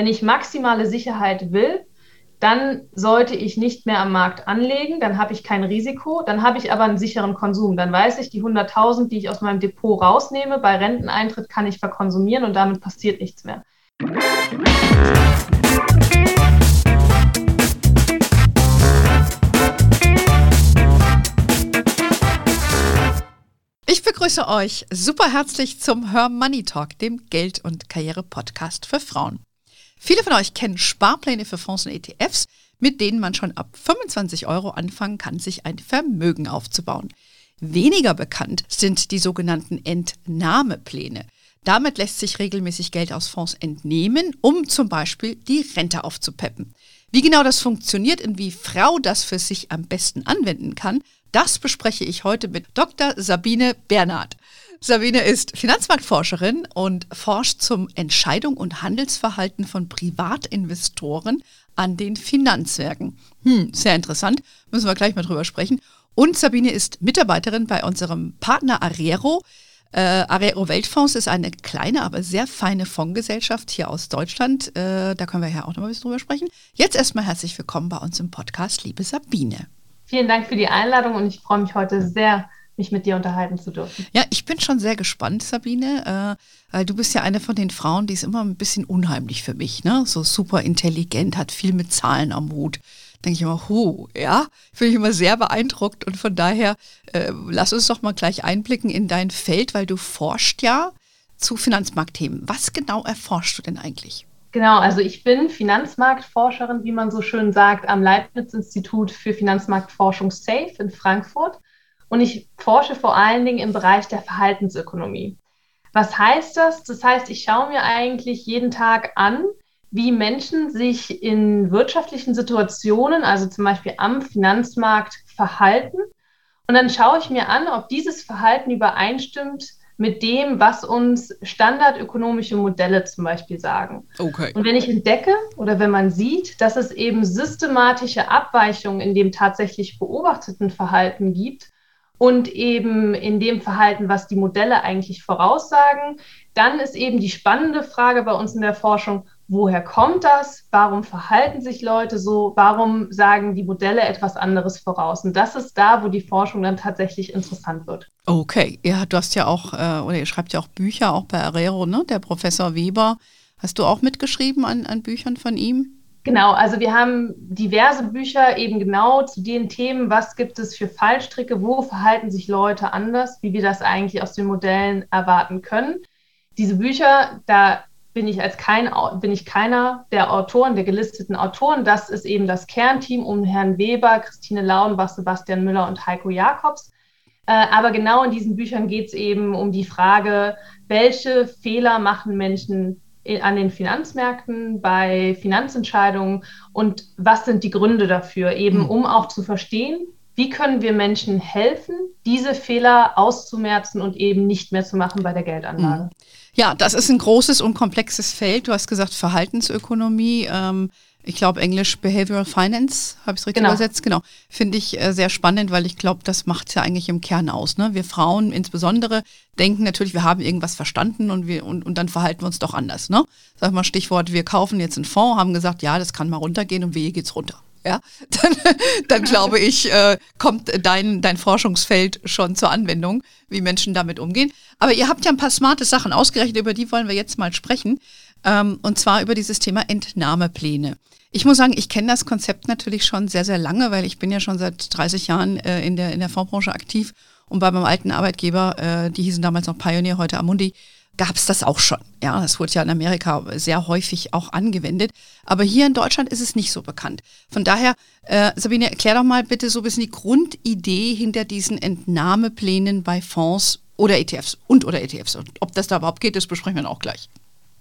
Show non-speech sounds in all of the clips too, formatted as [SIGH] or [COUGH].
Wenn ich maximale Sicherheit will, dann sollte ich nicht mehr am Markt anlegen, dann habe ich kein Risiko, dann habe ich aber einen sicheren Konsum. Dann weiß ich, die 100.000, die ich aus meinem Depot rausnehme, bei Renteneintritt kann ich verkonsumieren und damit passiert nichts mehr. Ich begrüße euch super herzlich zum Hör Money Talk, dem Geld- und Karriere-Podcast für Frauen. Viele von euch kennen Sparpläne für Fonds und ETFs, mit denen man schon ab 25 Euro anfangen kann, sich ein Vermögen aufzubauen. Weniger bekannt sind die sogenannten Entnahmepläne. Damit lässt sich regelmäßig Geld aus Fonds entnehmen, um zum Beispiel die Rente aufzupeppen. Wie genau das funktioniert und wie Frau das für sich am besten anwenden kann, das bespreche ich heute mit Dr. Sabine Bernhard. Sabine ist Finanzmarktforscherin und forscht zum Entscheidung und Handelsverhalten von Privatinvestoren an den Finanzwerken. Hm, sehr interessant, müssen wir gleich mal drüber sprechen. Und Sabine ist Mitarbeiterin bei unserem Partner Arero. Äh, Arero Weltfonds ist eine kleine, aber sehr feine Fondsgesellschaft hier aus Deutschland. Äh, da können wir ja auch noch mal ein bisschen drüber sprechen. Jetzt erstmal herzlich willkommen bei uns im Podcast, liebe Sabine. Vielen Dank für die Einladung und ich freue mich heute sehr, mich mit dir unterhalten zu dürfen. Ja, ich bin schon sehr gespannt, Sabine, äh, weil du bist ja eine von den Frauen, die ist immer ein bisschen unheimlich für mich, ne? So super intelligent, hat viel mit Zahlen am Hut. Denke ich immer, hu, ja, finde ich immer sehr beeindruckt und von daher äh, lass uns doch mal gleich einblicken in dein Feld, weil du forschst ja zu Finanzmarktthemen. Was genau erforschst du denn eigentlich? Genau, also ich bin Finanzmarktforscherin, wie man so schön sagt, am Leibniz-Institut für Finanzmarktforschung SAFE in Frankfurt und ich forsche vor allen Dingen im Bereich der Verhaltensökonomie. Was heißt das? Das heißt, ich schaue mir eigentlich jeden Tag an, wie Menschen sich in wirtschaftlichen Situationen, also zum Beispiel am Finanzmarkt, verhalten. Und dann schaue ich mir an, ob dieses Verhalten übereinstimmt mit dem, was uns standardökonomische Modelle zum Beispiel sagen. Okay. Und wenn ich entdecke oder wenn man sieht, dass es eben systematische Abweichungen in dem tatsächlich beobachteten Verhalten gibt, und eben in dem Verhalten, was die Modelle eigentlich voraussagen. Dann ist eben die spannende Frage bei uns in der Forschung, woher kommt das? Warum verhalten sich Leute so? Warum sagen die Modelle etwas anderes voraus? Und das ist da, wo die Forschung dann tatsächlich interessant wird. Okay, ja, du hast ja auch, äh, oder ihr schreibt ja auch Bücher, auch bei Arero, ne? Der Professor Weber. Hast du auch mitgeschrieben an, an Büchern von ihm? Genau, also wir haben diverse Bücher eben genau zu den Themen, was gibt es für Fallstricke, wo verhalten sich Leute anders, wie wir das eigentlich aus den Modellen erwarten können. Diese Bücher, da bin ich als kein, bin ich keiner der Autoren, der gelisteten Autoren. Das ist eben das Kernteam um Herrn Weber, Christine Lauenbach, Sebastian Müller und Heiko Jakobs. Äh, aber genau in diesen Büchern geht es eben um die Frage, welche Fehler machen Menschen an den Finanzmärkten, bei Finanzentscheidungen und was sind die Gründe dafür, eben hm. um auch zu verstehen, wie können wir Menschen helfen, diese Fehler auszumerzen und eben nicht mehr zu machen bei der Geldanlage. Hm. Ja, das ist ein großes und komplexes Feld. Du hast gesagt Verhaltensökonomie. Ähm ich glaube, Englisch Behavioral Finance, habe ich es richtig genau. übersetzt? Genau. Finde ich äh, sehr spannend, weil ich glaube, das macht es ja eigentlich im Kern aus. Ne? Wir Frauen insbesondere denken natürlich, wir haben irgendwas verstanden und, wir, und, und dann verhalten wir uns doch anders. Ne? Sag mal Stichwort, wir kaufen jetzt einen Fonds, haben gesagt, ja, das kann mal runtergehen und wie geht's runter. Ja, [LAUGHS] dann, dann glaube ich, äh, kommt dein, dein Forschungsfeld schon zur Anwendung, wie Menschen damit umgehen. Aber ihr habt ja ein paar smarte Sachen ausgerechnet, über die wollen wir jetzt mal sprechen. Ähm, und zwar über dieses Thema Entnahmepläne. Ich muss sagen, ich kenne das Konzept natürlich schon sehr, sehr lange, weil ich bin ja schon seit 30 Jahren äh, in, der, in der Fondsbranche aktiv und bei meinem alten Arbeitgeber, äh, die hießen damals noch Pioneer, heute Amundi, gab es das auch schon. Ja, das wurde ja in Amerika sehr häufig auch angewendet. Aber hier in Deutschland ist es nicht so bekannt. Von daher, äh, Sabine, erklär doch mal bitte so ein bisschen die Grundidee hinter diesen Entnahmeplänen bei Fonds oder ETFs und oder ETFs. Und ob das da überhaupt geht, das besprechen wir dann auch gleich.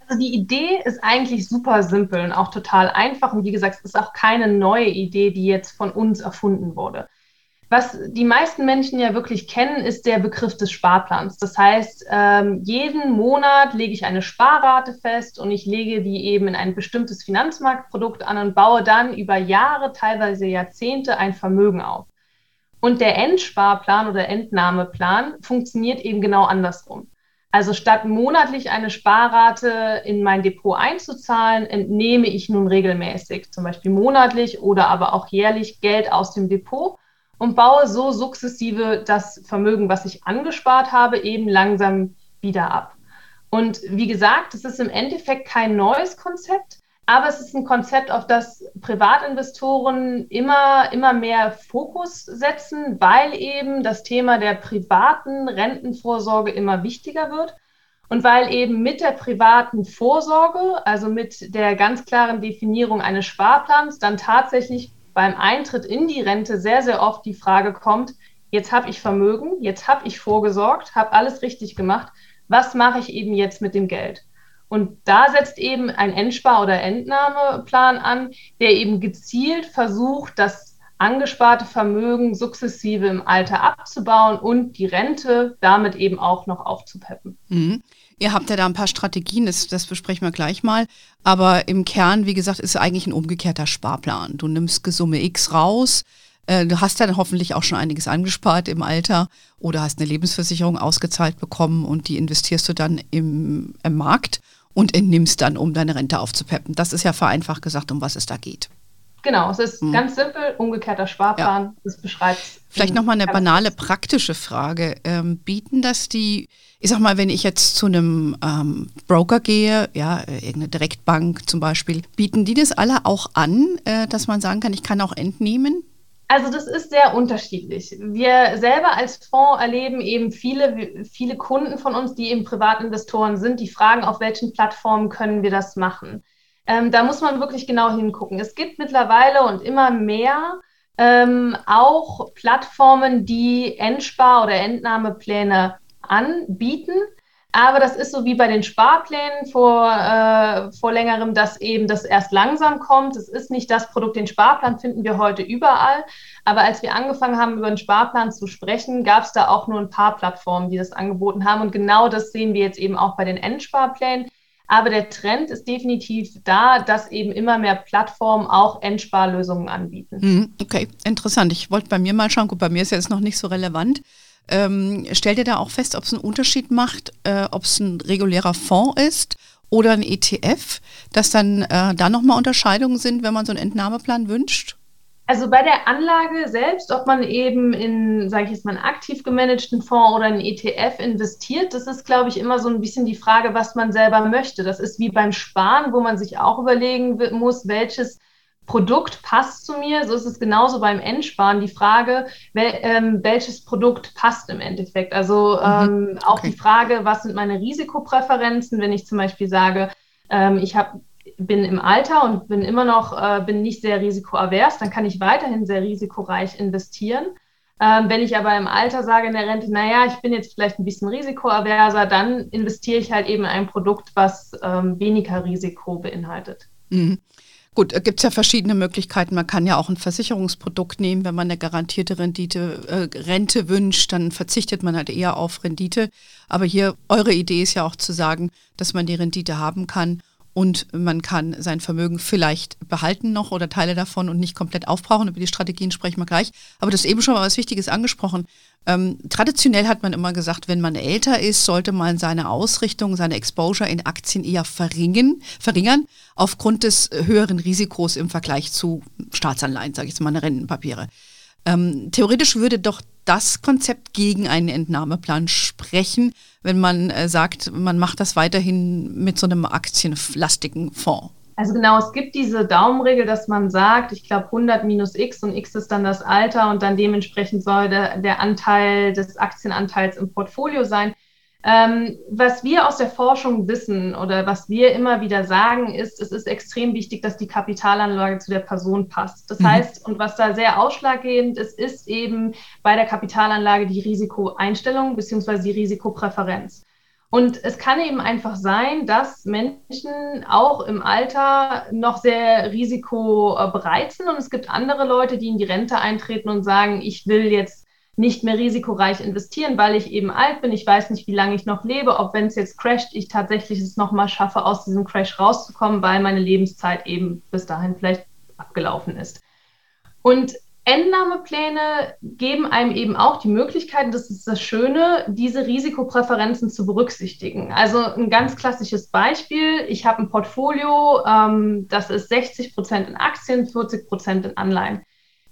Also die Idee ist eigentlich super simpel und auch total einfach. Und wie gesagt, es ist auch keine neue Idee, die jetzt von uns erfunden wurde. Was die meisten Menschen ja wirklich kennen, ist der Begriff des Sparplans. Das heißt, ähm, jeden Monat lege ich eine Sparrate fest und ich lege die eben in ein bestimmtes Finanzmarktprodukt an und baue dann über Jahre, teilweise Jahrzehnte ein Vermögen auf. Und der Endsparplan oder Entnahmeplan funktioniert eben genau andersrum. Also statt monatlich eine Sparrate in mein Depot einzuzahlen, entnehme ich nun regelmäßig, zum Beispiel monatlich oder aber auch jährlich Geld aus dem Depot und baue so sukzessive das Vermögen, was ich angespart habe, eben langsam wieder ab. Und wie gesagt, es ist im Endeffekt kein neues Konzept, aber es ist ein Konzept, auf das Privatinvestoren immer, immer mehr Fokus setzen, weil eben das Thema der privaten Rentenvorsorge immer wichtiger wird. Und weil eben mit der privaten Vorsorge, also mit der ganz klaren Definierung eines Sparplans, dann tatsächlich beim Eintritt in die Rente sehr, sehr oft die Frage kommt, jetzt habe ich Vermögen, jetzt habe ich vorgesorgt, habe alles richtig gemacht, was mache ich eben jetzt mit dem Geld? Und da setzt eben ein Endspar- oder Entnahmeplan an, der eben gezielt versucht, das angesparte Vermögen sukzessive im Alter abzubauen und die Rente damit eben auch noch aufzupeppen. Mhm. Ihr habt ja da ein paar Strategien, das, das besprechen wir gleich mal. Aber im Kern, wie gesagt, ist eigentlich ein umgekehrter Sparplan. Du nimmst Summe X raus, äh, du hast dann hoffentlich auch schon einiges angespart im Alter oder hast eine Lebensversicherung ausgezahlt bekommen und die investierst du dann im, im Markt und entnimmst dann, um deine Rente aufzupeppen. Das ist ja vereinfacht gesagt, um was es da geht. Genau, es ist hm. ganz simpel, umgekehrter Sparplan, ja. das beschreibt. Vielleicht nochmal eine banale praktische Frage. Ähm, bieten das die, ich sag mal, wenn ich jetzt zu einem ähm, Broker gehe, ja, irgendeine Direktbank zum Beispiel, bieten die das alle auch an, äh, dass man sagen kann, ich kann auch entnehmen? Also das ist sehr unterschiedlich. Wir selber als Fonds erleben eben viele, viele Kunden von uns, die eben Privatinvestoren sind, die fragen, auf welchen Plattformen können wir das machen. Ähm, da muss man wirklich genau hingucken. Es gibt mittlerweile und immer mehr ähm, auch Plattformen, die Endspar- oder Entnahmepläne anbieten. Aber das ist so wie bei den Sparplänen vor, äh, vor längerem, dass eben das erst langsam kommt. Es ist nicht das Produkt, den Sparplan finden wir heute überall. Aber als wir angefangen haben, über den Sparplan zu sprechen, gab es da auch nur ein paar Plattformen, die das angeboten haben. Und genau das sehen wir jetzt eben auch bei den Endsparplänen. Aber der Trend ist definitiv da, dass eben immer mehr Plattformen auch Endsparlösungen anbieten. Hm, okay, interessant. Ich wollte bei mir mal schauen. Gut, bei mir ist jetzt noch nicht so relevant. Ähm, stellt ihr da auch fest, ob es einen Unterschied macht, äh, ob es ein regulärer Fonds ist oder ein ETF, dass dann äh, da nochmal Unterscheidungen sind, wenn man so einen Entnahmeplan wünscht? Also bei der Anlage selbst, ob man eben in, sage ich jetzt mal, einen aktiv gemanagten Fonds oder einen ETF investiert, das ist, glaube ich, immer so ein bisschen die Frage, was man selber möchte. Das ist wie beim Sparen, wo man sich auch überlegen muss, welches Produkt passt zu mir. So ist es genauso beim Endsparen. Die Frage, wel, ähm, welches Produkt passt im Endeffekt. Also mhm. ähm, auch okay. die Frage, was sind meine Risikopräferenzen, wenn ich zum Beispiel sage, ähm, ich hab, bin im Alter und bin immer noch, äh, bin nicht sehr risikoavers, dann kann ich weiterhin sehr risikoreich investieren. Ähm, wenn ich aber im Alter sage in der Rente, naja, ich bin jetzt vielleicht ein bisschen risikoaverser, dann investiere ich halt eben in ein Produkt, was ähm, weniger Risiko beinhaltet. Mhm. Gut, äh, gibt es ja verschiedene Möglichkeiten. Man kann ja auch ein Versicherungsprodukt nehmen, wenn man eine garantierte Rendite, äh, Rente wünscht, dann verzichtet man halt eher auf Rendite. Aber hier, eure Idee ist ja auch zu sagen, dass man die Rendite haben kann und man kann sein Vermögen vielleicht behalten noch oder Teile davon und nicht komplett aufbrauchen. Über die Strategien sprechen wir gleich. Aber du hast eben schon mal was Wichtiges angesprochen. Ähm, traditionell hat man immer gesagt, wenn man älter ist, sollte man seine Ausrichtung, seine Exposure in Aktien eher verringern, verringern aufgrund des höheren Risikos im Vergleich zu Staatsanleihen, sage ich jetzt mal, Rentenpapiere. Ähm, theoretisch würde doch das Konzept gegen einen Entnahmeplan sprechen, wenn man äh, sagt, man macht das weiterhin mit so einem aktienlastigen Fonds? Also genau, es gibt diese Daumenregel, dass man sagt, ich glaube 100 minus x und x ist dann das Alter und dann dementsprechend soll der, der Anteil des Aktienanteils im Portfolio sein. Ähm, was wir aus der Forschung wissen oder was wir immer wieder sagen, ist, es ist extrem wichtig, dass die Kapitalanlage zu der Person passt. Das mhm. heißt, und was da sehr ausschlaggebend ist, ist eben bei der Kapitalanlage die Risikoeinstellung bzw. die Risikopräferenz. Und es kann eben einfach sein, dass Menschen auch im Alter noch sehr risikobereit sind und es gibt andere Leute, die in die Rente eintreten und sagen, ich will jetzt nicht mehr risikoreich investieren, weil ich eben alt bin. Ich weiß nicht, wie lange ich noch lebe, ob wenn es jetzt crasht, ich tatsächlich es nochmal schaffe, aus diesem Crash rauszukommen, weil meine Lebenszeit eben bis dahin vielleicht abgelaufen ist. Und Entnahmepläne geben einem eben auch die Möglichkeit, das ist das Schöne, diese Risikopräferenzen zu berücksichtigen. Also ein ganz klassisches Beispiel, ich habe ein Portfolio, ähm, das ist 60 Prozent in Aktien, 40 Prozent in Anleihen.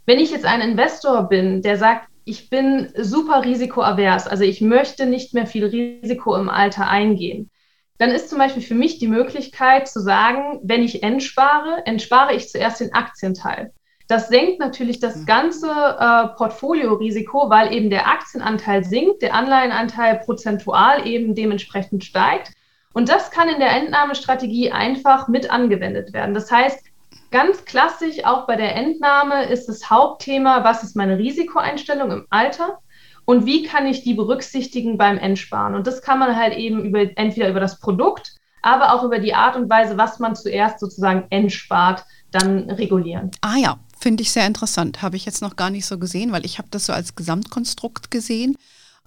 Wenn ich jetzt ein Investor bin, der sagt, ich bin super risikoavers, also ich möchte nicht mehr viel Risiko im Alter eingehen, dann ist zum Beispiel für mich die Möglichkeit zu sagen, wenn ich entspare, entspare ich zuerst den Aktienteil. Das senkt natürlich das mhm. ganze äh, Portfoliorisiko, weil eben der Aktienanteil sinkt, der Anleihenanteil prozentual eben dementsprechend steigt. Und das kann in der Entnahmestrategie einfach mit angewendet werden. Das heißt, ganz klassisch auch bei der Entnahme ist das Hauptthema, was ist meine Risikoeinstellung im Alter und wie kann ich die berücksichtigen beim Entsparen. Und das kann man halt eben über, entweder über das Produkt, aber auch über die Art und Weise, was man zuerst sozusagen entspart, dann regulieren. Ah ja, Finde ich sehr interessant. Habe ich jetzt noch gar nicht so gesehen, weil ich habe das so als Gesamtkonstrukt gesehen.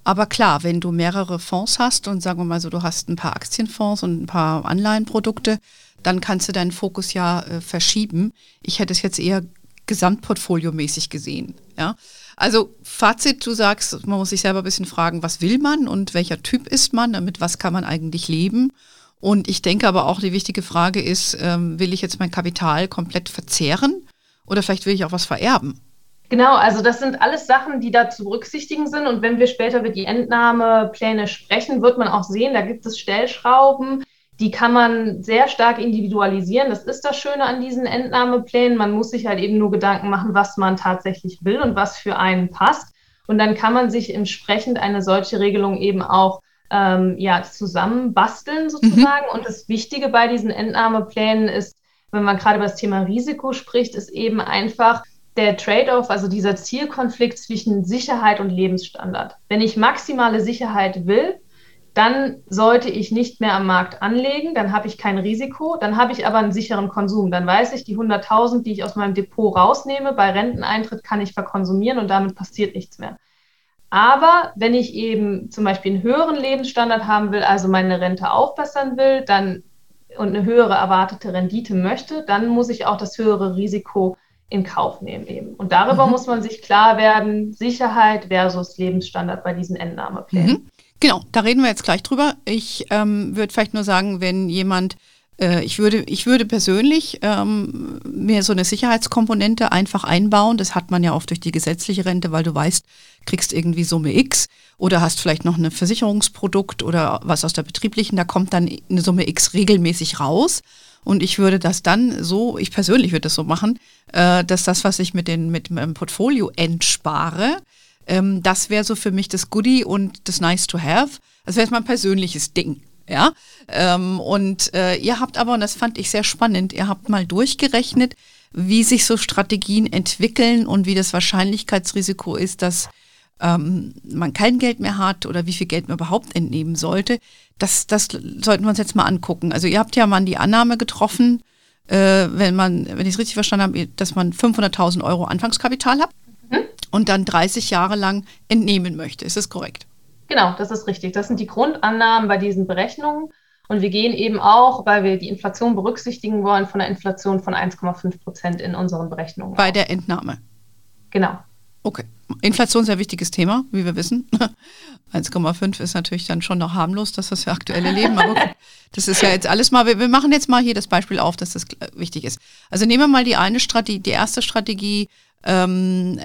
Aber klar, wenn du mehrere Fonds hast und sagen wir mal so, du hast ein paar Aktienfonds und ein paar Anleihenprodukte, dann kannst du deinen Fokus ja äh, verschieben. Ich hätte es jetzt eher gesamtportfoliomäßig gesehen. Ja? Also Fazit, du sagst, man muss sich selber ein bisschen fragen, was will man und welcher Typ ist man, damit was kann man eigentlich leben. Und ich denke aber auch, die wichtige Frage ist, ähm, will ich jetzt mein Kapital komplett verzehren oder vielleicht will ich auch was vererben. Genau, also das sind alles Sachen, die da zu berücksichtigen sind. Und wenn wir später über die Entnahmepläne sprechen, wird man auch sehen, da gibt es Stellschrauben, die kann man sehr stark individualisieren. Das ist das Schöne an diesen Entnahmeplänen. Man muss sich halt eben nur Gedanken machen, was man tatsächlich will und was für einen passt. Und dann kann man sich entsprechend eine solche Regelung eben auch ähm, ja, zusammenbasteln sozusagen. Mhm. Und das Wichtige bei diesen Entnahmeplänen ist, wenn man gerade über das Thema Risiko spricht, ist eben einfach der Trade-off, also dieser Zielkonflikt zwischen Sicherheit und Lebensstandard. Wenn ich maximale Sicherheit will, dann sollte ich nicht mehr am Markt anlegen, dann habe ich kein Risiko, dann habe ich aber einen sicheren Konsum. Dann weiß ich, die 100.000, die ich aus meinem Depot rausnehme, bei Renteneintritt kann ich verkonsumieren und damit passiert nichts mehr. Aber wenn ich eben zum Beispiel einen höheren Lebensstandard haben will, also meine Rente aufbessern will, dann und eine höhere erwartete Rendite möchte, dann muss ich auch das höhere Risiko in Kauf nehmen eben. Und darüber mhm. muss man sich klar werden, Sicherheit versus Lebensstandard bei diesen Entnahmeplänen. Mhm. Genau, da reden wir jetzt gleich drüber. Ich ähm, würde vielleicht nur sagen, wenn jemand äh, ich würde, ich würde persönlich ähm, mir so eine Sicherheitskomponente einfach einbauen. Das hat man ja oft durch die gesetzliche Rente, weil du weißt, kriegst irgendwie Summe X oder hast vielleicht noch ein Versicherungsprodukt oder was aus der betrieblichen, da kommt dann eine Summe X regelmäßig raus. Und ich würde das dann so, ich persönlich würde das so machen, äh, dass das, was ich mit, den, mit meinem Portfolio entspare, ähm, das wäre so für mich das Goodie und das Nice to Have. Das wäre jetzt mein persönliches Ding. Ja, ähm, und äh, ihr habt aber, und das fand ich sehr spannend, ihr habt mal durchgerechnet, wie sich so Strategien entwickeln und wie das Wahrscheinlichkeitsrisiko ist, dass ähm, man kein Geld mehr hat oder wie viel Geld man überhaupt entnehmen sollte. Das, das sollten wir uns jetzt mal angucken. Also ihr habt ja mal die Annahme getroffen, äh, wenn man, wenn ich es richtig verstanden habe, dass man 500.000 Euro Anfangskapital hat. Und dann 30 Jahre lang entnehmen möchte. Ist das korrekt? Genau, das ist richtig. Das sind die Grundannahmen bei diesen Berechnungen. Und wir gehen eben auch, weil wir die Inflation berücksichtigen wollen, von einer Inflation von 1,5 Prozent in unseren Berechnungen. Bei der Entnahme. Genau. Okay. Inflation ist ein wichtiges Thema, wie wir wissen. 1,5 ist natürlich dann schon noch harmlos, das ist das aktuelle Leben. Aber okay, das ist ja jetzt alles mal, wir, machen jetzt mal hier das Beispiel auf, dass das wichtig ist. Also nehmen wir mal die eine Strategie, die erste Strategie, ähm,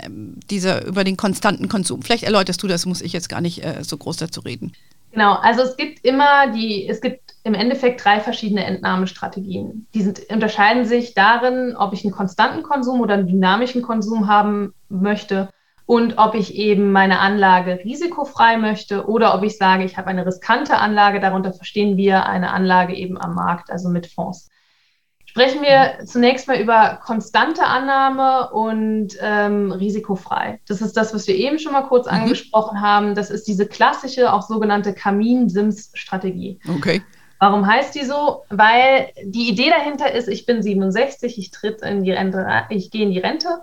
dieser, über den konstanten Konsum. Vielleicht erläuterst du das, muss ich jetzt gar nicht äh, so groß dazu reden. Genau, also es gibt immer die, es gibt im Endeffekt drei verschiedene Entnahmestrategien. Die sind, unterscheiden sich darin, ob ich einen konstanten Konsum oder einen dynamischen Konsum haben möchte und ob ich eben meine Anlage risikofrei möchte oder ob ich sage, ich habe eine riskante Anlage. Darunter verstehen wir eine Anlage eben am Markt, also mit Fonds. Sprechen wir zunächst mal über konstante Annahme und ähm, risikofrei. Das ist das, was wir eben schon mal kurz mhm. angesprochen haben. Das ist diese klassische, auch sogenannte Kamin-Sims-Strategie. Okay. Warum heißt die so? Weil die Idee dahinter ist, ich bin 67, ich tritt in die Rente, ich gehe in die Rente,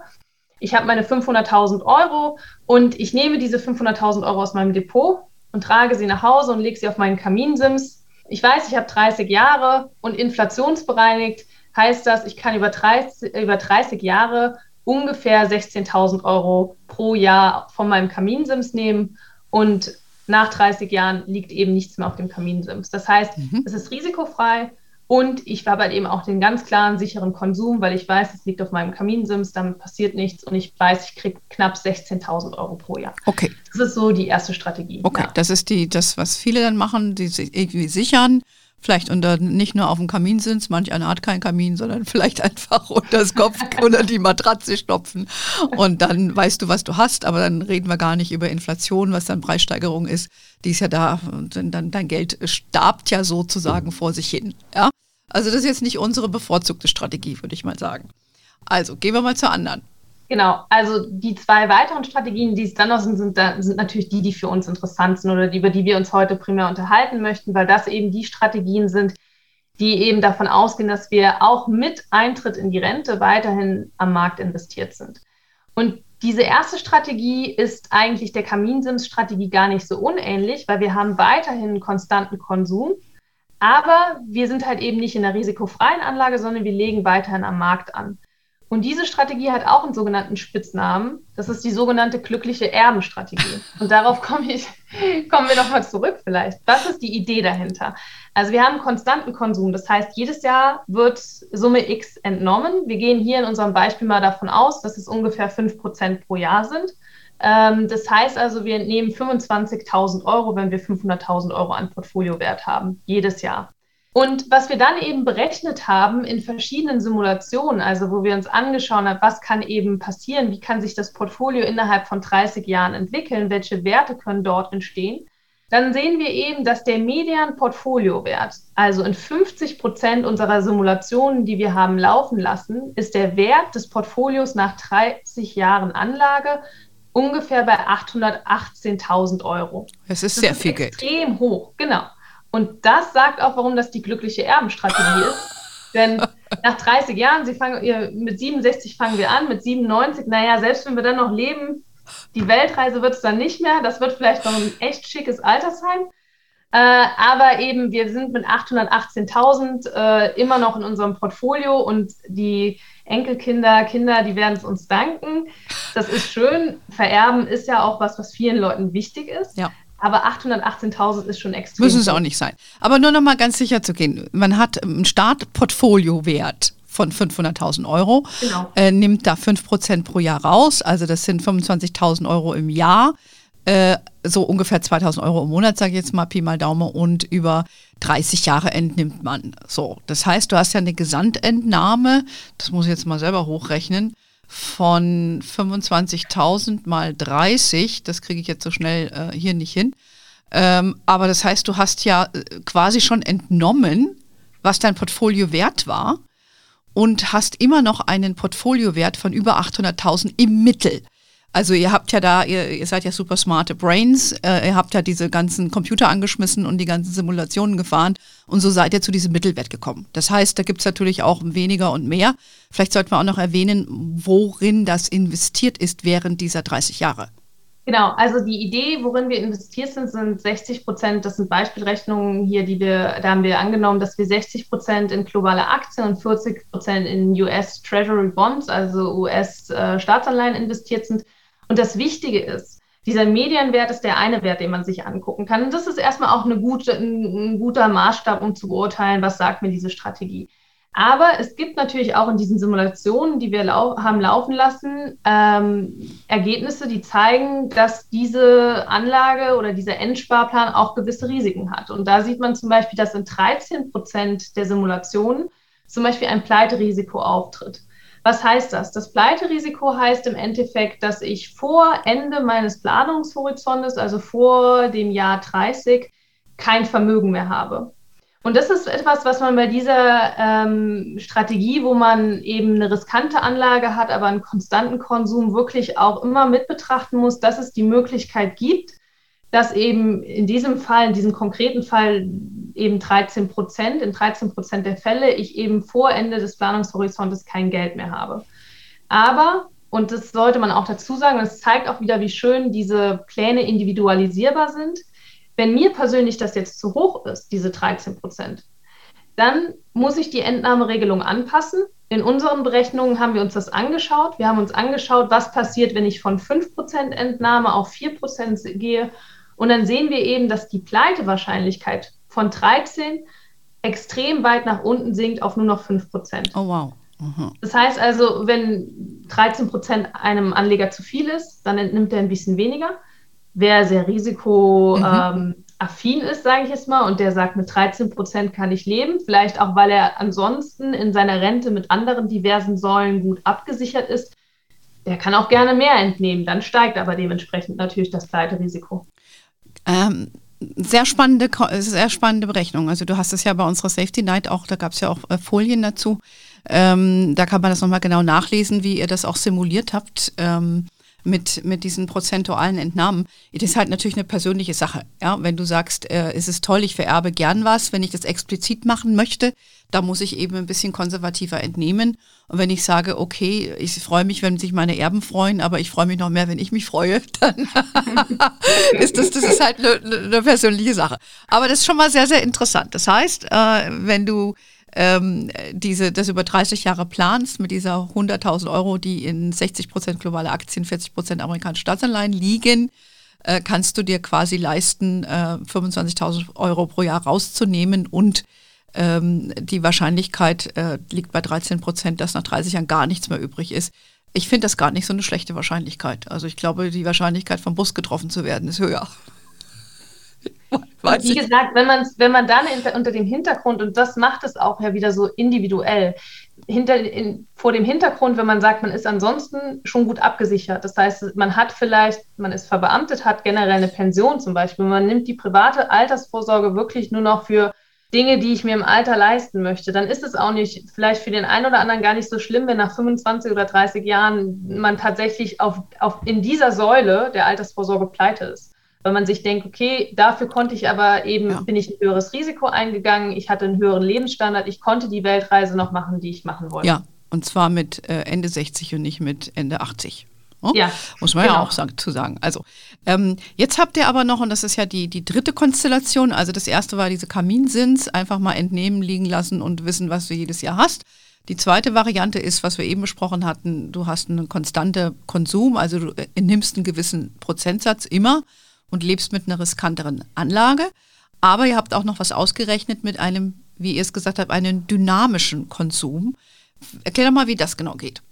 ich habe meine 500.000 Euro und ich nehme diese 500.000 Euro aus meinem Depot und trage sie nach Hause und lege sie auf meinen Kaminsims. Ich weiß, ich habe 30 Jahre und inflationsbereinigt heißt das, ich kann über 30, über 30 Jahre ungefähr 16.000 Euro pro Jahr von meinem Kaminsims nehmen und nach 30 Jahren liegt eben nichts mehr auf dem Kaminsims. Das heißt, mhm. es ist risikofrei und ich habe halt eben auch den ganz klaren, sicheren Konsum, weil ich weiß, es liegt auf meinem Kaminsims, damit passiert nichts und ich weiß, ich kriege knapp 16.000 Euro pro Jahr. Okay. Das ist so die erste Strategie. Okay, ja. das ist die, das, was viele dann machen, die sich irgendwie sichern vielleicht unter nicht nur auf dem Kamin sind, manch einer hat keinen Kamin, sondern [LAUGHS] vielleicht einfach unter das Kopf [LAUGHS] oder die Matratze stopfen und dann weißt du, was du hast, aber dann reden wir gar nicht über Inflation, was dann Preissteigerung ist, die ist ja da und dann dein Geld starbt ja sozusagen vor sich hin, ja? Also das ist jetzt nicht unsere bevorzugte Strategie, würde ich mal sagen. Also gehen wir mal zur anderen. Genau, also die zwei weiteren Strategien, die es dann noch sind, sind, sind, natürlich die, die für uns interessant sind oder die, über die wir uns heute primär unterhalten möchten, weil das eben die Strategien sind, die eben davon ausgehen, dass wir auch mit Eintritt in die Rente weiterhin am Markt investiert sind. Und diese erste Strategie ist eigentlich der Kaminsims-Strategie gar nicht so unähnlich, weil wir haben weiterhin einen konstanten Konsum, aber wir sind halt eben nicht in der risikofreien Anlage, sondern wir legen weiterhin am Markt an. Und diese Strategie hat auch einen sogenannten Spitznamen. Das ist die sogenannte glückliche Erbenstrategie. Und darauf [LAUGHS] komme ich, kommen wir nochmal zurück vielleicht. Was ist die Idee dahinter? Also wir haben konstanten Konsum. Das heißt, jedes Jahr wird Summe X entnommen. Wir gehen hier in unserem Beispiel mal davon aus, dass es ungefähr 5% pro Jahr sind. Ähm, das heißt also, wir entnehmen 25.000 Euro, wenn wir 500.000 Euro an Portfoliowert haben, jedes Jahr. Und was wir dann eben berechnet haben in verschiedenen Simulationen, also wo wir uns angeschaut haben, was kann eben passieren, wie kann sich das Portfolio innerhalb von 30 Jahren entwickeln, welche Werte können dort entstehen, dann sehen wir eben, dass der Median-Portfoliowert, also in 50 Prozent unserer Simulationen, die wir haben laufen lassen, ist der Wert des Portfolios nach 30 Jahren Anlage ungefähr bei 818.000 Euro. Das ist das sehr ist viel Geld. Extrem hoch, genau. Und das sagt auch, warum das die glückliche Erbenstrategie ist. Denn [LAUGHS] nach 30 Jahren, Sie fangen, mit 67 fangen wir an, mit 97, naja, selbst wenn wir dann noch leben, die Weltreise wird es dann nicht mehr. Das wird vielleicht noch ein echt schickes Altersheim. Äh, aber eben, wir sind mit 818.000 äh, immer noch in unserem Portfolio und die Enkelkinder, Kinder, die werden es uns danken. Das ist schön. Vererben ist ja auch was, was vielen Leuten wichtig ist. Ja. Aber 818.000 ist schon extrem. Müssen es auch nicht sein. Aber nur noch mal ganz sicher zu gehen. Man hat einen Startportfoliowert von 500.000 Euro, genau. äh, nimmt da 5% pro Jahr raus. Also das sind 25.000 Euro im Jahr. Äh, so ungefähr 2000 Euro im Monat, sage ich jetzt mal, Pi mal Daumen, und über 30 Jahre entnimmt man. So, das heißt, du hast ja eine Gesamtentnahme, das muss ich jetzt mal selber hochrechnen, von 25.000 mal 30. Das kriege ich jetzt so schnell äh, hier nicht hin. Ähm, aber das heißt, du hast ja äh, quasi schon entnommen, was dein Portfolio wert war und hast immer noch einen Portfoliowert von über 800.000 im Mittel. Also ihr habt ja da, ihr, ihr seid ja super smarte Brains, äh, ihr habt ja diese ganzen Computer angeschmissen und die ganzen Simulationen gefahren und so seid ihr zu diesem Mittelwert gekommen. Das heißt, da gibt's natürlich auch weniger und mehr. Vielleicht sollten wir auch noch erwähnen, worin das investiert ist während dieser 30 Jahre. Genau, also die Idee, worin wir investiert sind, sind 60 Prozent. Das sind Beispielrechnungen hier, die wir, da haben wir angenommen, dass wir 60 Prozent in globale Aktien und 40 Prozent in US Treasury Bonds, also US äh, Staatsanleihen investiert sind. Und das Wichtige ist, dieser Medienwert ist der eine Wert, den man sich angucken kann. Und das ist erstmal auch eine gute, ein, ein guter Maßstab, um zu beurteilen, was sagt mir diese Strategie. Aber es gibt natürlich auch in diesen Simulationen, die wir lau haben laufen lassen, ähm, Ergebnisse, die zeigen, dass diese Anlage oder dieser Endsparplan auch gewisse Risiken hat. Und da sieht man zum Beispiel, dass in 13 Prozent der Simulationen zum Beispiel ein Pleiterisiko auftritt. Was heißt das? Das Pleiterisiko heißt im Endeffekt, dass ich vor Ende meines Planungshorizontes, also vor dem Jahr 30, kein Vermögen mehr habe. Und das ist etwas, was man bei dieser ähm, Strategie, wo man eben eine riskante Anlage hat, aber einen konstanten Konsum wirklich auch immer mit betrachten muss, dass es die Möglichkeit gibt, dass eben in diesem Fall, in diesem konkreten Fall eben 13 Prozent, in 13 Prozent der Fälle ich eben vor Ende des Planungshorizontes kein Geld mehr habe. Aber, und das sollte man auch dazu sagen, es zeigt auch wieder, wie schön diese Pläne individualisierbar sind, wenn mir persönlich das jetzt zu hoch ist, diese 13 Prozent, dann muss ich die Entnahmeregelung anpassen. In unseren Berechnungen haben wir uns das angeschaut. Wir haben uns angeschaut, was passiert, wenn ich von 5% Entnahme auf 4% gehe. Und dann sehen wir eben, dass die Pleitewahrscheinlichkeit von 13 extrem weit nach unten sinkt auf nur noch 5%. Oh wow. Mhm. Das heißt also, wenn 13% einem Anleger zu viel ist, dann entnimmt er ein bisschen weniger. Wer sehr risikoaffin mhm. ähm, ist, sage ich jetzt mal, und der sagt, mit 13% kann ich leben, vielleicht auch, weil er ansonsten in seiner Rente mit anderen diversen Säulen gut abgesichert ist, der kann auch gerne mehr entnehmen. Dann steigt aber dementsprechend natürlich das Pleiterisiko. Ähm, sehr spannende, sehr spannende Berechnung. Also du hast es ja bei unserer Safety Night auch, da gab es ja auch äh, Folien dazu. Ähm, da kann man das nochmal genau nachlesen, wie ihr das auch simuliert habt. Ähm, mit, mit diesen prozentualen Entnahmen. Das ist halt natürlich eine persönliche Sache. Ja? Wenn du sagst, äh, es ist toll, ich vererbe gern was, wenn ich das explizit machen möchte, da muss ich eben ein bisschen konservativer entnehmen. Und wenn ich sage, okay, ich freue mich, wenn sich meine Erben freuen, aber ich freue mich noch mehr, wenn ich mich freue, [LAUGHS] dann [LAUGHS] ist das, das ist halt eine, eine persönliche Sache. Aber das ist schon mal sehr, sehr interessant. Das heißt, äh, wenn du ähm, diese, das über 30 Jahre planst mit dieser 100.000 Euro, die in 60 Prozent globale Aktien, 40 Prozent amerikanische Staatsanleihen liegen, äh, kannst du dir quasi leisten, äh, 25.000 Euro pro Jahr rauszunehmen und ähm, die Wahrscheinlichkeit äh, liegt bei 13 Prozent, dass nach 30 Jahren gar nichts mehr übrig ist. Ich finde das gar nicht so eine schlechte Wahrscheinlichkeit. Also ich glaube, die Wahrscheinlichkeit vom Bus getroffen zu werden ist höher. Weiß wie gesagt, wenn man, wenn man dann in, unter dem Hintergrund, und das macht es auch ja wieder so individuell, hinter, in, vor dem Hintergrund, wenn man sagt, man ist ansonsten schon gut abgesichert. Das heißt, man hat vielleicht, man ist verbeamtet, hat generell eine Pension zum Beispiel. Man nimmt die private Altersvorsorge wirklich nur noch für Dinge, die ich mir im Alter leisten möchte, dann ist es auch nicht vielleicht für den einen oder anderen gar nicht so schlimm, wenn nach 25 oder 30 Jahren man tatsächlich auf, auf in dieser Säule der Altersvorsorge pleite ist weil man sich denkt, okay, dafür konnte ich aber eben, ja. bin ich ein höheres Risiko eingegangen, ich hatte einen höheren Lebensstandard, ich konnte die Weltreise noch machen, die ich machen wollte. Ja, und zwar mit äh, Ende 60 und nicht mit Ende 80. Oh? Ja, Muss man genau. ja auch sagen, zu sagen. Also, ähm, jetzt habt ihr aber noch, und das ist ja die, die dritte Konstellation, also das erste war diese Kaminsins, einfach mal entnehmen, liegen lassen und wissen, was du jedes Jahr hast. Die zweite Variante ist, was wir eben besprochen hatten, du hast einen konstanten Konsum, also du entnimmst einen gewissen Prozentsatz immer und lebst mit einer riskanteren Anlage. Aber ihr habt auch noch was ausgerechnet mit einem, wie ihr es gesagt habt, einen dynamischen Konsum. Erklär doch mal, wie das genau geht.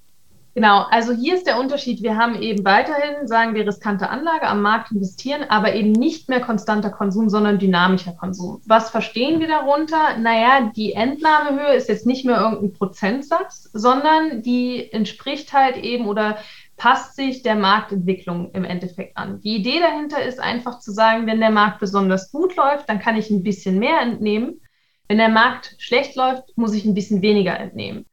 Genau, also hier ist der Unterschied. Wir haben eben weiterhin, sagen wir, riskante Anlage am Markt investieren, aber eben nicht mehr konstanter Konsum, sondern dynamischer Konsum. Was verstehen wir darunter? Naja, die Entnahmehöhe ist jetzt nicht mehr irgendein Prozentsatz, sondern die entspricht halt eben oder passt sich der Marktentwicklung im Endeffekt an. Die Idee dahinter ist einfach zu sagen, wenn der Markt besonders gut läuft, dann kann ich ein bisschen mehr entnehmen. Wenn der Markt schlecht läuft, muss ich ein bisschen weniger entnehmen.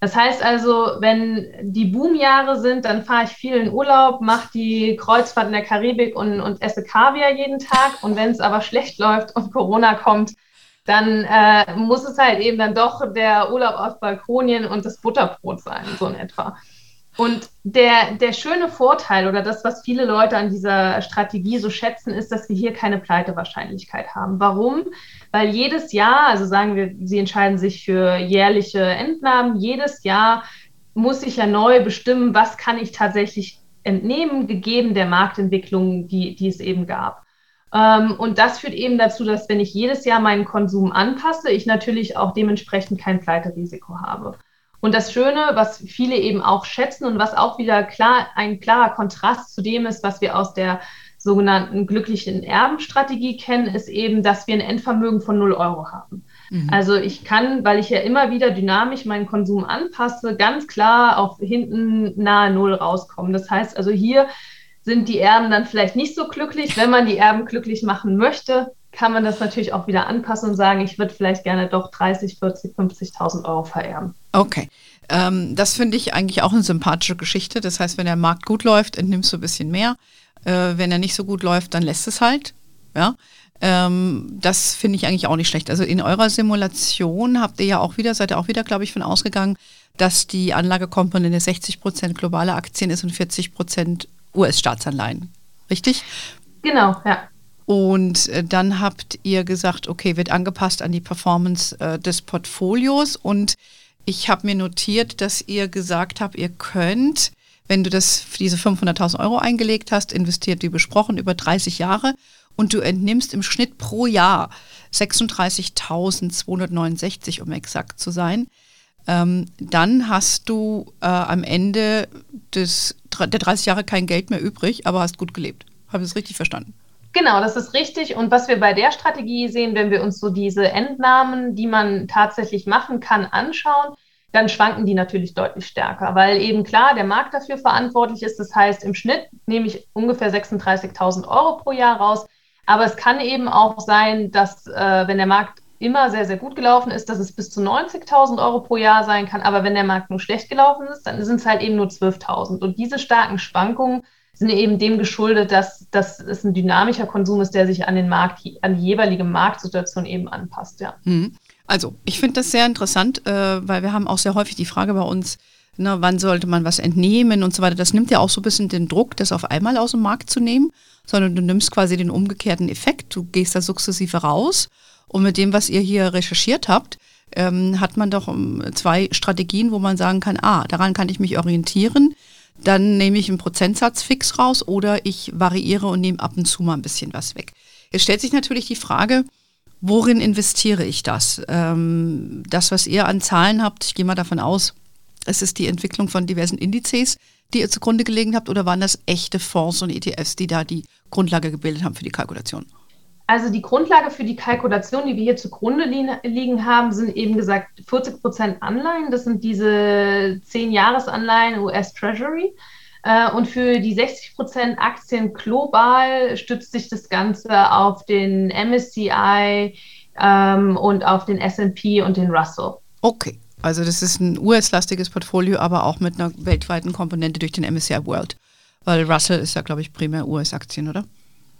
Das heißt also, wenn die Boomjahre sind, dann fahre ich viel in Urlaub, mache die Kreuzfahrt in der Karibik und, und esse Kaviar jeden Tag. Und wenn es aber [LAUGHS] schlecht läuft und Corona kommt, dann äh, muss es halt eben dann doch der Urlaub auf Balkonien und das Butterbrot sein, so in etwa. Und der, der schöne Vorteil oder das, was viele Leute an dieser Strategie so schätzen, ist, dass wir hier keine Pleitewahrscheinlichkeit haben. Warum? Weil jedes Jahr, also sagen wir, Sie entscheiden sich für jährliche Entnahmen, jedes Jahr muss ich ja neu bestimmen, was kann ich tatsächlich entnehmen, gegeben der Marktentwicklung, die, die es eben gab. Ähm, und das führt eben dazu, dass wenn ich jedes Jahr meinen Konsum anpasse, ich natürlich auch dementsprechend kein Pleiterisiko habe. Und das Schöne, was viele eben auch schätzen und was auch wieder klar, ein klarer Kontrast zu dem ist, was wir aus der sogenannten glücklichen Erbenstrategie kennen, ist eben, dass wir ein Endvermögen von 0 Euro haben. Mhm. Also ich kann, weil ich ja immer wieder dynamisch meinen Konsum anpasse, ganz klar auf hinten nahe Null rauskommen. Das heißt also hier sind die Erben dann vielleicht nicht so glücklich. Wenn man die Erben glücklich machen möchte, kann man das natürlich auch wieder anpassen und sagen, ich würde vielleicht gerne doch 30, 40, 50.000 Euro vererben. Okay. Ähm, das finde ich eigentlich auch eine sympathische Geschichte. Das heißt, wenn der Markt gut läuft, entnimmst du ein bisschen mehr. Äh, wenn er nicht so gut läuft, dann lässt es halt. Ja. Ähm, das finde ich eigentlich auch nicht schlecht. Also in eurer Simulation habt ihr ja auch wieder, seid ihr auch wieder, glaube ich, von ausgegangen, dass die Anlagekomponente 60 Prozent globale Aktien ist und 40 Prozent US-Staatsanleihen. Richtig? Genau, ja. Und äh, dann habt ihr gesagt, okay, wird angepasst an die Performance äh, des Portfolios. Und ich habe mir notiert, dass ihr gesagt habt, ihr könnt, wenn du das für diese 500.000 Euro eingelegt hast, investiert wie besprochen über 30 Jahre und du entnimmst im Schnitt pro Jahr 36.269, um exakt zu sein, ähm, dann hast du äh, am Ende des, der 30 Jahre kein Geld mehr übrig, aber hast gut gelebt. Habe ich das richtig verstanden? Genau, das ist richtig. Und was wir bei der Strategie sehen, wenn wir uns so diese Entnahmen, die man tatsächlich machen kann, anschauen, dann schwanken die natürlich deutlich stärker, weil eben klar der Markt dafür verantwortlich ist. Das heißt, im Schnitt nehme ich ungefähr 36.000 Euro pro Jahr raus. Aber es kann eben auch sein, dass äh, wenn der Markt immer sehr, sehr gut gelaufen ist, dass es bis zu 90.000 Euro pro Jahr sein kann. Aber wenn der Markt nur schlecht gelaufen ist, dann sind es halt eben nur 12.000. Und diese starken Schwankungen sind eben dem geschuldet, dass, dass es ein dynamischer Konsum ist, der sich an den Markt, an die jeweilige Marktsituation eben anpasst, ja. Mhm. Also, ich finde das sehr interessant, äh, weil wir haben auch sehr häufig die Frage bei uns, ne, wann sollte man was entnehmen und so weiter. Das nimmt ja auch so ein bisschen den Druck, das auf einmal aus dem Markt zu nehmen, sondern du nimmst quasi den umgekehrten Effekt. Du gehst da sukzessive raus und mit dem, was ihr hier recherchiert habt, ähm, hat man doch ähm, zwei Strategien, wo man sagen kann, ah, daran kann ich mich orientieren dann nehme ich einen Prozentsatz fix raus oder ich variiere und nehme ab und zu mal ein bisschen was weg. Jetzt stellt sich natürlich die Frage, worin investiere ich das? Ähm, das, was ihr an Zahlen habt, ich gehe mal davon aus, es ist die Entwicklung von diversen Indizes, die ihr zugrunde gelegen habt, oder waren das echte Fonds und ETFs, die da die Grundlage gebildet haben für die Kalkulation? Also die Grundlage für die Kalkulation, die wir hier zugrunde liegen haben, sind eben gesagt 40 Prozent Anleihen. Das sind diese 10 Jahresanleihen US Treasury. Äh, und für die 60 Prozent Aktien global stützt sich das Ganze auf den MSCI ähm, und auf den SP und den Russell. Okay, also das ist ein US-lastiges Portfolio, aber auch mit einer weltweiten Komponente durch den MSCI World. Weil Russell ist ja, glaube ich, primär US-Aktien, oder?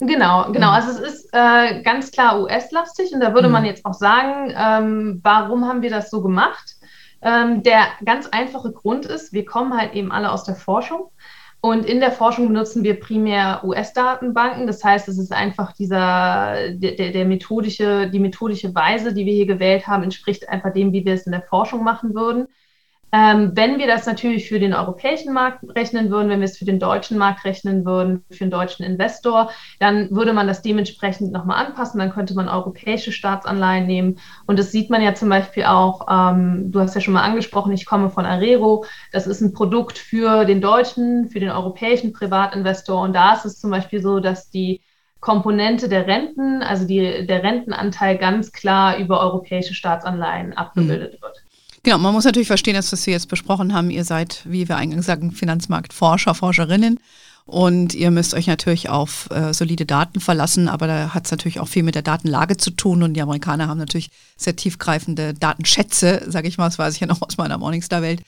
Genau, genau. Mhm. Also es ist äh, ganz klar US-lastig und da würde mhm. man jetzt auch sagen, ähm, warum haben wir das so gemacht? Ähm, der ganz einfache Grund ist, wir kommen halt eben alle aus der Forschung und in der Forschung benutzen wir primär US-Datenbanken. Das heißt, es ist einfach dieser, der, der methodische, die methodische Weise, die wir hier gewählt haben, entspricht einfach dem, wie wir es in der Forschung machen würden. Ähm, wenn wir das natürlich für den europäischen Markt rechnen würden, wenn wir es für den deutschen Markt rechnen würden, für den deutschen Investor, dann würde man das dementsprechend nochmal anpassen. Dann könnte man europäische Staatsanleihen nehmen. Und das sieht man ja zum Beispiel auch, ähm, du hast ja schon mal angesprochen, ich komme von Arero. Das ist ein Produkt für den deutschen, für den europäischen Privatinvestor. Und da ist es zum Beispiel so, dass die Komponente der Renten, also die, der Rentenanteil ganz klar über europäische Staatsanleihen abgebildet mhm. wird. Genau, man muss natürlich verstehen, dass was wir jetzt besprochen haben, ihr seid, wie wir eingangs sagen, Finanzmarktforscher, Forscherinnen. Und ihr müsst euch natürlich auf äh, solide Daten verlassen, aber da hat es natürlich auch viel mit der Datenlage zu tun. Und die Amerikaner haben natürlich sehr tiefgreifende Datenschätze, sage ich mal, das weiß ich ja noch aus meiner Morningstar-Welt.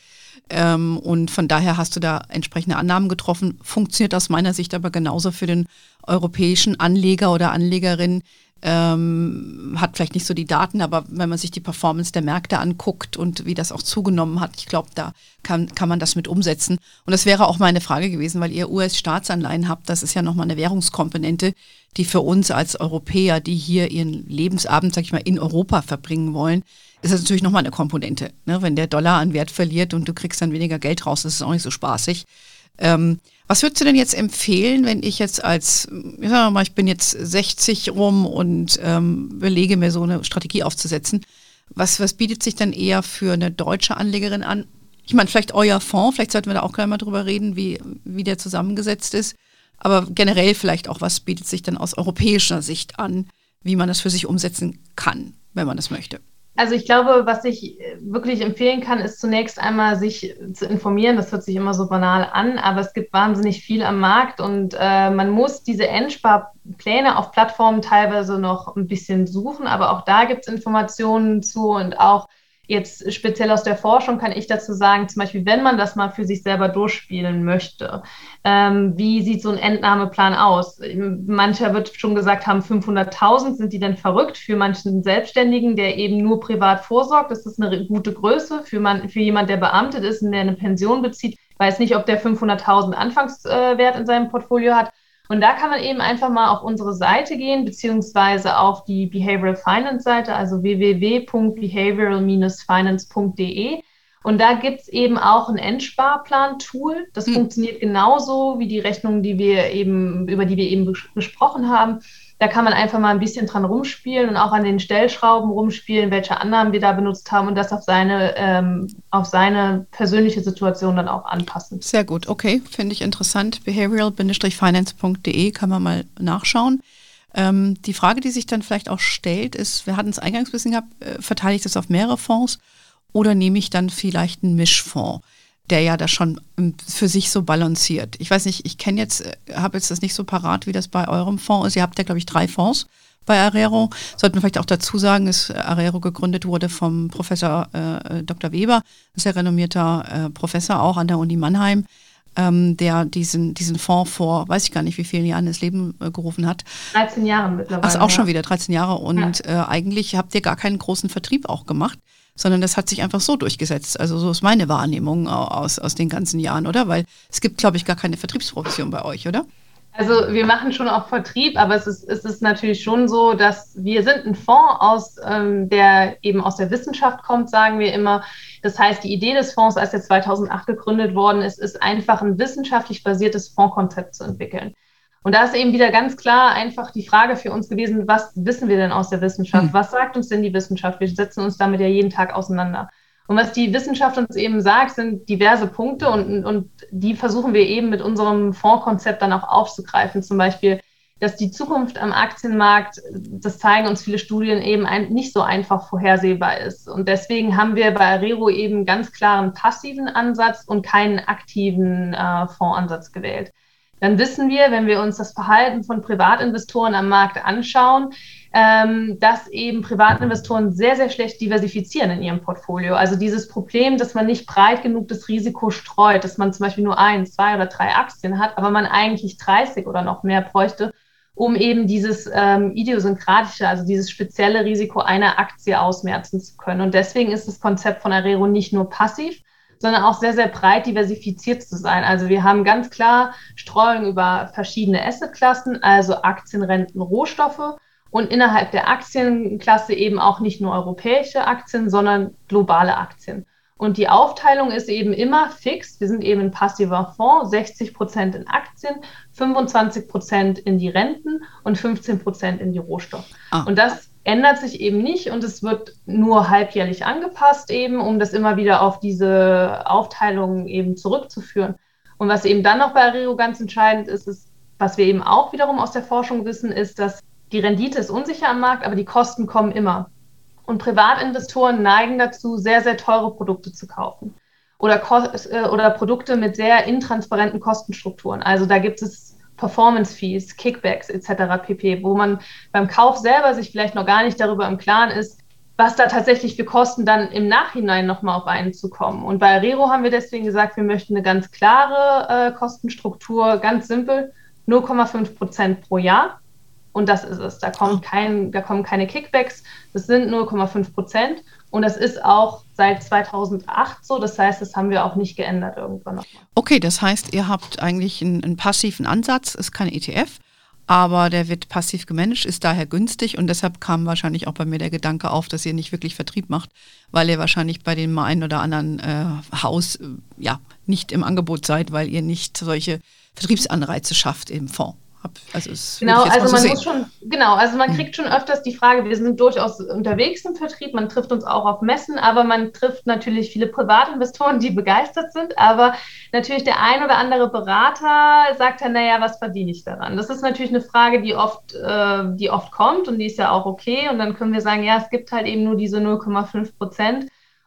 Ähm, und von daher hast du da entsprechende Annahmen getroffen. Funktioniert aus meiner Sicht aber genauso für den europäischen Anleger oder Anlegerin, ähm, hat vielleicht nicht so die Daten, aber wenn man sich die Performance der Märkte anguckt und wie das auch zugenommen hat, ich glaube, da kann, kann man das mit umsetzen. Und das wäre auch meine Frage gewesen, weil ihr US-Staatsanleihen habt, das ist ja nochmal eine Währungskomponente, die für uns als Europäer, die hier ihren Lebensabend, sag ich mal, in Europa verbringen wollen, ist das natürlich nochmal eine Komponente. Ne? Wenn der Dollar an Wert verliert und du kriegst dann weniger Geld raus, das ist auch nicht so spaßig. Ähm, was würdest du denn jetzt empfehlen, wenn ich jetzt als, mal, ich bin jetzt 60 rum und ähm, überlege mir so eine Strategie aufzusetzen? Was, was bietet sich dann eher für eine deutsche Anlegerin an? Ich meine, vielleicht euer Fonds, vielleicht sollten wir da auch gleich mal drüber reden, wie, wie der zusammengesetzt ist. Aber generell vielleicht auch, was bietet sich dann aus europäischer Sicht an, wie man das für sich umsetzen kann, wenn man das möchte? Also ich glaube, was ich äh, wirklich empfehlen kann, ist zunächst einmal sich zu informieren. Das hört sich immer so banal an, aber es gibt wahnsinnig viel am Markt und äh, man muss diese Endsparpläne auf Plattformen teilweise noch ein bisschen suchen, aber auch da gibt es Informationen zu und auch Jetzt speziell aus der Forschung kann ich dazu sagen, zum Beispiel, wenn man das mal für sich selber durchspielen möchte, ähm, wie sieht so ein Entnahmeplan aus? Mancher wird schon gesagt haben, 500.000, sind die denn verrückt? Für manchen Selbstständigen, der eben nur privat vorsorgt, ist das eine gute Größe. Für, man, für jemand, der beamtet ist und der eine Pension bezieht, weiß nicht, ob der 500.000 Anfangswert in seinem Portfolio hat. Und da kann man eben einfach mal auf unsere Seite gehen, beziehungsweise auf die Behavioral Finance Seite, also www.behavioral-finance.de. Und da gibt es eben auch ein Endsparplan-Tool. Das mhm. funktioniert genauso wie die Rechnungen, die wir eben, über die wir eben besprochen haben. Da kann man einfach mal ein bisschen dran rumspielen und auch an den Stellschrauben rumspielen, welche Annahmen wir da benutzt haben und das auf seine, ähm, auf seine persönliche Situation dann auch anpassen. Sehr gut, okay, finde ich interessant. Behavioral-finance.de kann man mal nachschauen. Ähm, die Frage, die sich dann vielleicht auch stellt, ist, wir hatten es eingangs ein bisschen gehabt, äh, verteile ich das auf mehrere Fonds oder nehme ich dann vielleicht einen Mischfonds? Der ja das schon ähm, für sich so balanciert. Ich weiß nicht, ich kenne jetzt, äh, habe jetzt das nicht so parat, wie das bei eurem Fonds ist. Ihr habt ja, glaube ich, drei Fonds bei Arero. Sollten wir vielleicht auch dazu sagen, dass Arero gegründet wurde vom Professor äh, Dr. Weber, sehr renommierter äh, Professor auch an der Uni Mannheim, ähm, der diesen, diesen Fonds vor, weiß ich gar nicht, wie vielen Jahren ins Leben äh, gerufen hat. 13 Jahre mittlerweile. Ach, auch schon wieder 13 Jahre. Und ja. Äh, eigentlich habt ihr gar keinen großen Vertrieb auch gemacht sondern das hat sich einfach so durchgesetzt. Also so ist meine Wahrnehmung aus, aus den ganzen Jahren, oder? Weil es gibt, glaube ich, gar keine Vertriebsprofession bei euch, oder? Also wir machen schon auch Vertrieb, aber es ist, es ist natürlich schon so, dass wir sind ein Fonds, aus, ähm, der eben aus der Wissenschaft kommt, sagen wir immer. Das heißt, die Idee des Fonds, als er 2008 gegründet worden ist, ist einfach ein wissenschaftlich basiertes Fondskonzept zu entwickeln. Und da ist eben wieder ganz klar einfach die Frage für uns gewesen, was wissen wir denn aus der Wissenschaft? Mhm. Was sagt uns denn die Wissenschaft? Wir setzen uns damit ja jeden Tag auseinander. Und was die Wissenschaft uns eben sagt, sind diverse Punkte und, und die versuchen wir eben mit unserem Fondskonzept dann auch aufzugreifen. Zum Beispiel, dass die Zukunft am Aktienmarkt, das zeigen uns viele Studien, eben ein, nicht so einfach vorhersehbar ist. Und deswegen haben wir bei Arero eben ganz klaren passiven Ansatz und keinen aktiven äh, Fondsansatz gewählt dann wissen wir, wenn wir uns das Verhalten von Privatinvestoren am Markt anschauen, ähm, dass eben Privatinvestoren sehr, sehr schlecht diversifizieren in ihrem Portfolio. Also dieses Problem, dass man nicht breit genug das Risiko streut, dass man zum Beispiel nur ein, zwei oder drei Aktien hat, aber man eigentlich 30 oder noch mehr bräuchte, um eben dieses ähm, idiosynkratische, also dieses spezielle Risiko einer Aktie ausmerzen zu können. Und deswegen ist das Konzept von Arero nicht nur passiv, sondern auch sehr, sehr breit diversifiziert zu sein. Also wir haben ganz klar Streuung über verschiedene Assetklassen, also Aktien, Renten, Rohstoffe und innerhalb der Aktienklasse eben auch nicht nur europäische Aktien, sondern globale Aktien. Und die Aufteilung ist eben immer fix. Wir sind eben ein passiver Fonds, 60 Prozent in Aktien, 25 Prozent in die Renten und 15 Prozent in die Rohstoffe. Ah. Und das ändert sich eben nicht und es wird nur halbjährlich angepasst eben, um das immer wieder auf diese Aufteilung eben zurückzuführen. Und was eben dann noch bei Arero ganz entscheidend ist, ist, was wir eben auch wiederum aus der Forschung wissen, ist, dass die Rendite ist unsicher am Markt, aber die Kosten kommen immer. Und Privatinvestoren neigen dazu, sehr, sehr teure Produkte zu kaufen. Oder, äh, oder Produkte mit sehr intransparenten Kostenstrukturen. Also da gibt es Performance Fees, Kickbacks etc. pp, wo man beim Kauf selber sich vielleicht noch gar nicht darüber im Klaren ist, was da tatsächlich für Kosten dann im Nachhinein nochmal auf einen zukommen. Und bei Arero haben wir deswegen gesagt, wir möchten eine ganz klare äh, Kostenstruktur, ganz simpel, 0,5 Prozent pro Jahr. Und das ist es. Da, kommt kein, da kommen keine Kickbacks. Das sind 0,5 Prozent. Und das ist auch seit 2008 so. Das heißt, das haben wir auch nicht geändert irgendwann nochmal. Okay, das heißt, ihr habt eigentlich einen, einen passiven Ansatz, ist kein ETF, aber der wird passiv gemanagt, ist daher günstig und deshalb kam wahrscheinlich auch bei mir der Gedanke auf, dass ihr nicht wirklich Vertrieb macht, weil ihr wahrscheinlich bei dem einen oder anderen äh, Haus äh, ja nicht im Angebot seid, weil ihr nicht solche Vertriebsanreize schafft im Fonds. Hab, also genau, also man so muss schon, genau, also man kriegt schon öfters die Frage, wir sind durchaus unterwegs im Vertrieb, man trifft uns auch auf Messen, aber man trifft natürlich viele Privatinvestoren, die begeistert sind, aber natürlich der ein oder andere Berater sagt dann, naja, was verdiene ich daran? Das ist natürlich eine Frage, die oft, äh, die oft kommt und die ist ja auch okay und dann können wir sagen, ja, es gibt halt eben nur diese 0,5 Prozent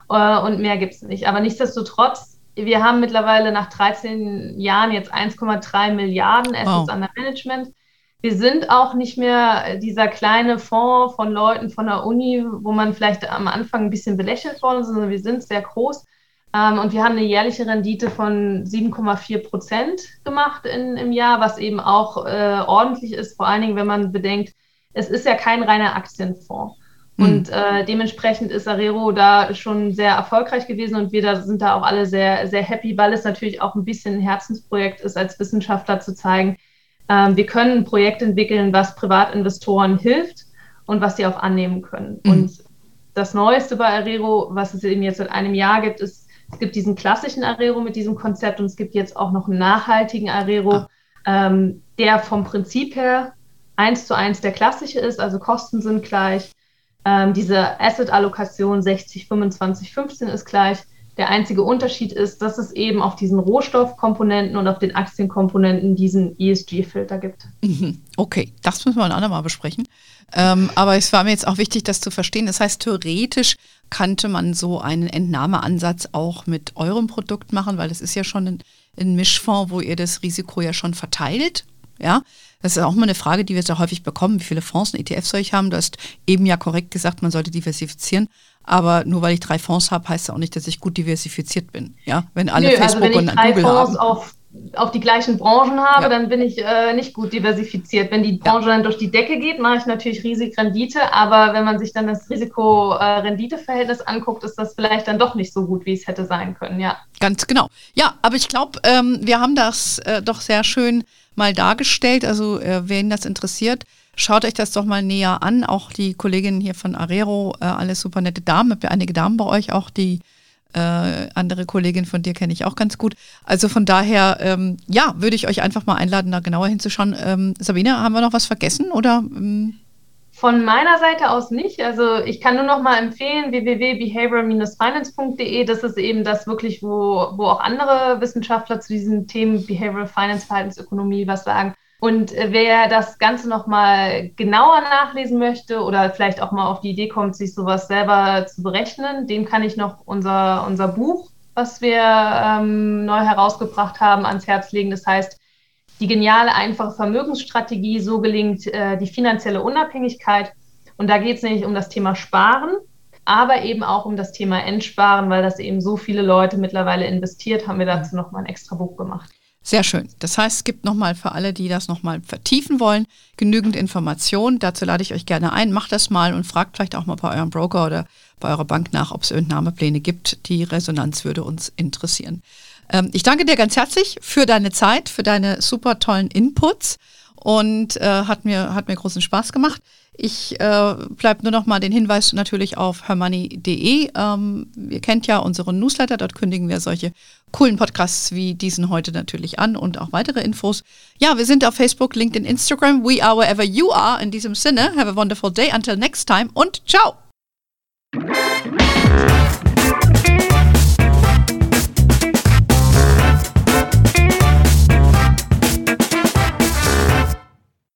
äh, und mehr gibt es nicht. Aber nichtsdestotrotz wir haben mittlerweile nach 13 Jahren jetzt 1,3 Milliarden Assets wow. under Management. Wir sind auch nicht mehr dieser kleine Fonds von Leuten von der Uni, wo man vielleicht am Anfang ein bisschen belächelt worden ist, sondern wir sind sehr groß. Ähm, und wir haben eine jährliche Rendite von 7,4 Prozent gemacht in, im Jahr, was eben auch äh, ordentlich ist, vor allen Dingen, wenn man bedenkt, es ist ja kein reiner Aktienfonds. Hm. Und äh, dementsprechend ist Arero da schon sehr erfolgreich gewesen und wir da sind da auch alle sehr, sehr happy, weil es natürlich auch ein bisschen ein Herzensprojekt ist, als Wissenschaftler zu zeigen, ähm, wir können ein Projekt entwickeln, was Privatinvestoren hilft und was sie auch annehmen können. Mhm. Und das Neueste bei Arero, was es eben jetzt seit einem Jahr gibt, ist, es gibt diesen klassischen Arero mit diesem Konzept und es gibt jetzt auch noch einen nachhaltigen Arero, ah. ähm, der vom Prinzip her eins zu eins der klassische ist, also Kosten sind gleich. Ähm, diese Asset-Allokation 60, 25, 15 ist gleich. Der einzige Unterschied ist, dass es eben auf diesen Rohstoffkomponenten und auf den Aktienkomponenten diesen ESG-Filter gibt. Mhm. Okay, das müssen wir ein andermal besprechen. Ähm, aber es war mir jetzt auch wichtig, das zu verstehen. Das heißt, theoretisch kannte man so einen Entnahmeansatz auch mit eurem Produkt machen, weil es ist ja schon ein, ein Mischfonds, wo ihr das Risiko ja schon verteilt. Ja, das ist auch mal eine Frage, die wir sehr häufig bekommen. Wie viele Fonds und ETFs soll ich haben? Du hast eben ja korrekt gesagt, man sollte diversifizieren. Aber nur weil ich drei Fonds habe, heißt das auch nicht, dass ich gut diversifiziert bin. Ja, wenn alle Nö, Facebook also wenn ich und drei Google Fonds haben. Auf, auf die gleichen Branchen habe, ja. dann bin ich äh, nicht gut diversifiziert. Wenn die Branche ja. dann durch die Decke geht, mache ich natürlich Risik-Rendite. Aber wenn man sich dann das Risiko-Rendite-Verhältnis anguckt, ist das vielleicht dann doch nicht so gut, wie es hätte sein können. Ja, ganz genau. Ja, aber ich glaube, ähm, wir haben das äh, doch sehr schön mal dargestellt. Also, äh, wen das interessiert, Schaut euch das doch mal näher an. Auch die Kolleginnen hier von Arero, äh, alles super nette Damen. Einige Damen bei euch auch, die äh, andere Kollegin von dir kenne ich auch ganz gut. Also von daher, ähm, ja, würde ich euch einfach mal einladen, da genauer hinzuschauen. Ähm, Sabine, haben wir noch was vergessen oder? Ähm? Von meiner Seite aus nicht. Also ich kann nur noch mal empfehlen, www.behavioral-finance.de. Das ist eben das wirklich, wo, wo auch andere Wissenschaftler zu diesen Themen Behavioral Finance, Verhaltensökonomie was sagen. Und äh, wer das Ganze nochmal genauer nachlesen möchte oder vielleicht auch mal auf die Idee kommt, sich sowas selber zu berechnen, dem kann ich noch unser, unser Buch, was wir ähm, neu herausgebracht haben, ans Herz legen. Das heißt, die geniale, einfache Vermögensstrategie, so gelingt äh, die finanzielle Unabhängigkeit. Und da geht es nämlich um das Thema Sparen, aber eben auch um das Thema Entsparen, weil das eben so viele Leute mittlerweile investiert, haben wir dazu nochmal ein extra Buch gemacht. Sehr schön. Das heißt, es gibt nochmal für alle, die das nochmal vertiefen wollen, genügend Informationen. Dazu lade ich euch gerne ein. Macht das mal und fragt vielleicht auch mal bei eurem Broker oder bei eurer Bank nach, ob es Entnahmepläne gibt. Die Resonanz würde uns interessieren. Ähm, ich danke dir ganz herzlich für deine Zeit, für deine super tollen Inputs und äh, hat, mir, hat mir großen Spaß gemacht. Ich äh, bleibe nur noch mal den Hinweis natürlich auf hermoney.de. Ähm, ihr kennt ja unseren Newsletter, dort kündigen wir solche coolen Podcasts wie diesen heute natürlich an und auch weitere Infos. Ja, wir sind auf Facebook, LinkedIn, Instagram. We are wherever you are. In diesem Sinne, have a wonderful day. Until next time und ciao.